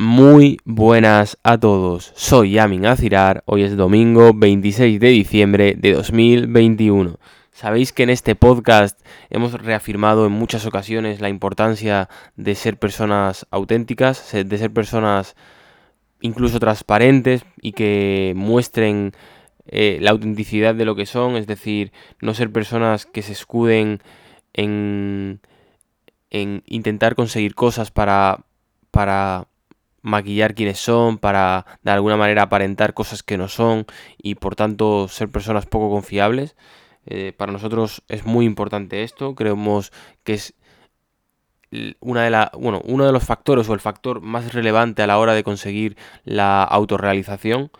Muy buenas a todos, soy Yamin Azirar, hoy es domingo 26 de diciembre de 2021. Sabéis que en este podcast hemos reafirmado en muchas ocasiones la importancia de ser personas auténticas, de ser personas incluso transparentes y que muestren eh, la autenticidad de lo que son, es decir, no ser personas que se escuden en, en intentar conseguir cosas para, para maquillar quiénes son, para de alguna manera aparentar cosas que no son y por tanto ser personas poco confiables. Eh, para nosotros es muy importante esto, creemos que es una de la, bueno, uno de los factores o el factor más relevante a la hora de conseguir la autorrealización,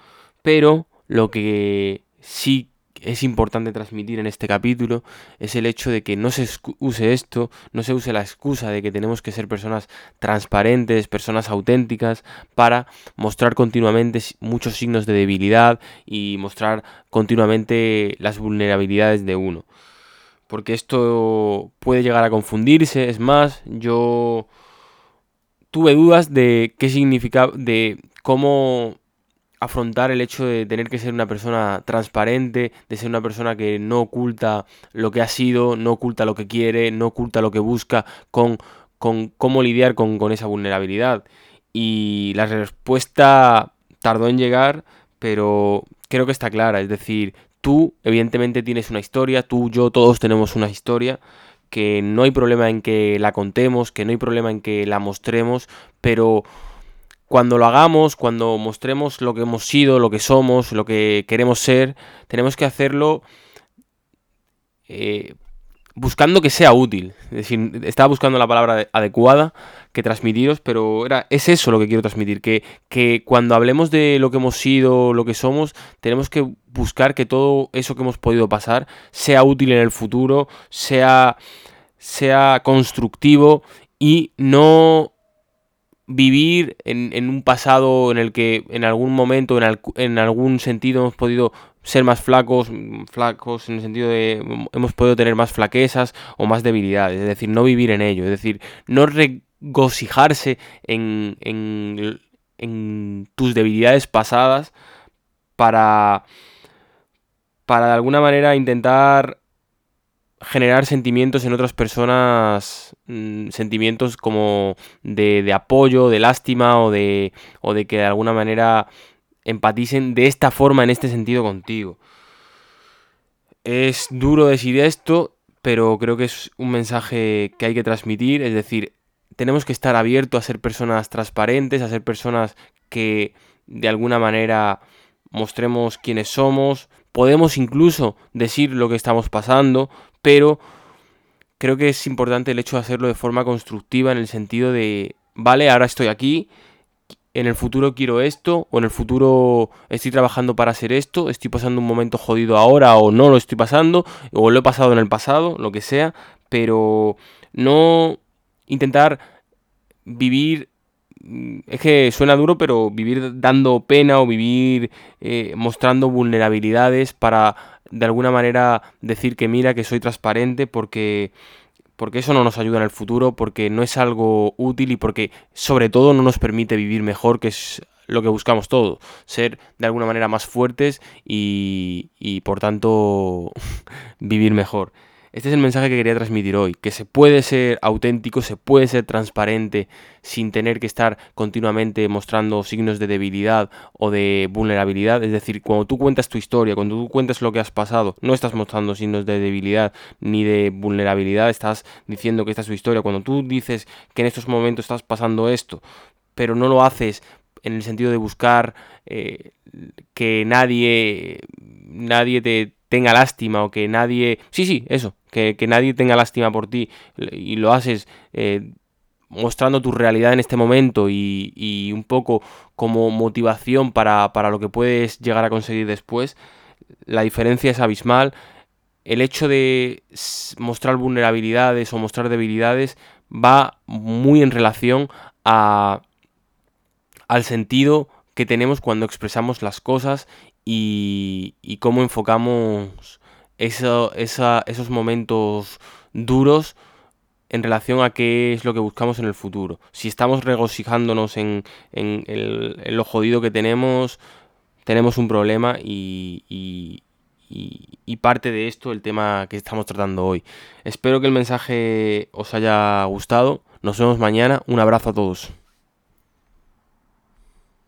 pero lo que sí es importante transmitir en este capítulo es el hecho de que no se use esto, no se use la excusa de que tenemos que ser personas transparentes, personas auténticas, para mostrar continuamente muchos signos de debilidad y mostrar continuamente las vulnerabilidades de uno. Porque esto puede llegar a confundirse, es más, yo tuve dudas de qué significa, de cómo afrontar el hecho de tener que ser una persona transparente, de ser una persona que no oculta lo que ha sido, no oculta lo que quiere, no oculta lo que busca, con, con cómo lidiar con, con esa vulnerabilidad. Y la respuesta tardó en llegar, pero creo que está clara. Es decir, tú evidentemente tienes una historia, tú, yo, todos tenemos una historia que no hay problema en que la contemos, que no hay problema en que la mostremos, pero cuando lo hagamos, cuando mostremos lo que hemos sido, lo que somos, lo que queremos ser, tenemos que hacerlo eh, buscando que sea útil. Es decir, estaba buscando la palabra adecuada que transmitiros, pero era, es eso lo que quiero transmitir, que, que cuando hablemos de lo que hemos sido, lo que somos, tenemos que buscar que todo eso que hemos podido pasar sea útil en el futuro, sea, sea constructivo y no vivir en, un pasado en el que en algún momento, en, en, algún sentido hemos podido ser más flacos, flacos en el sentido de hemos podido tener más flaquezas o más debilidades, es decir, no vivir en ello, es decir, no regocijarse en, en, en tus debilidades pasadas para, para de alguna manera intentar generar sentimientos en otras personas, mm, sentimientos como de, apoyo, de lástima o de, o de que de alguna manera empaticen de esta forma, en este sentido contigo. Es duro decir esto, pero creo que es un mensaje que hay que transmitir, es decir, tenemos que estar abiertos a ser personas transparentes, a ser personas que de alguna manera mostremos quiénes somos, podemos incluso decir lo que estamos pasando, pero creo que es importante el hecho de hacerlo de forma constructiva en el sentido de, vale, ahora estoy aquí, en el futuro quiero esto, o en el futuro estoy trabajando para hacer esto, estoy pasando un momento jodido ahora o no lo estoy pasando, o lo he pasado en el pasado, lo que sea, pero no intentar vivir es que suena duro, pero vivir dando pena o vivir eh, mostrando vulnerabilidades para de alguna manera decir que mira, que soy transparente porque porque eso no nos ayuda en el futuro, porque no es algo útil y porque sobre todo no nos permite vivir mejor, que es lo que buscamos todos, ser de alguna manera más fuertes y, y por tanto vivir mejor. Este es el mensaje que quería transmitir hoy, que se puede ser auténtico, se puede ser transparente sin tener que estar continuamente mostrando signos de debilidad o de vulnerabilidad. Es decir, cuando tú cuentas tu historia, cuando tú cuentas lo que has pasado, no estás mostrando signos de debilidad ni de vulnerabilidad, estás diciendo que esta es tu historia. Cuando tú dices que en estos momentos estás pasando esto, pero no lo haces en el sentido de buscar eh, que nadie, nadie te tenga lástima o que nadie... Sí, sí, eso, que, nadie tenga lástima por ti y lo haces eh, mostrando tu realidad en este momento y, un poco como motivación para, para, lo que puedes llegar a conseguir después, la diferencia es abismal. El hecho de mostrar vulnerabilidades o mostrar debilidades va muy en relación a, al sentido que tenemos cuando expresamos las cosas y, y cómo enfocamos esos momentos duros en relación a qué es lo que buscamos en el futuro. Si estamos regocijándonos en, lo jodido que tenemos, tenemos un problema y, y, parte de esto el tema que estamos tratando hoy. Espero que el mensaje os haya gustado. Nos vemos mañana. Un abrazo a todos.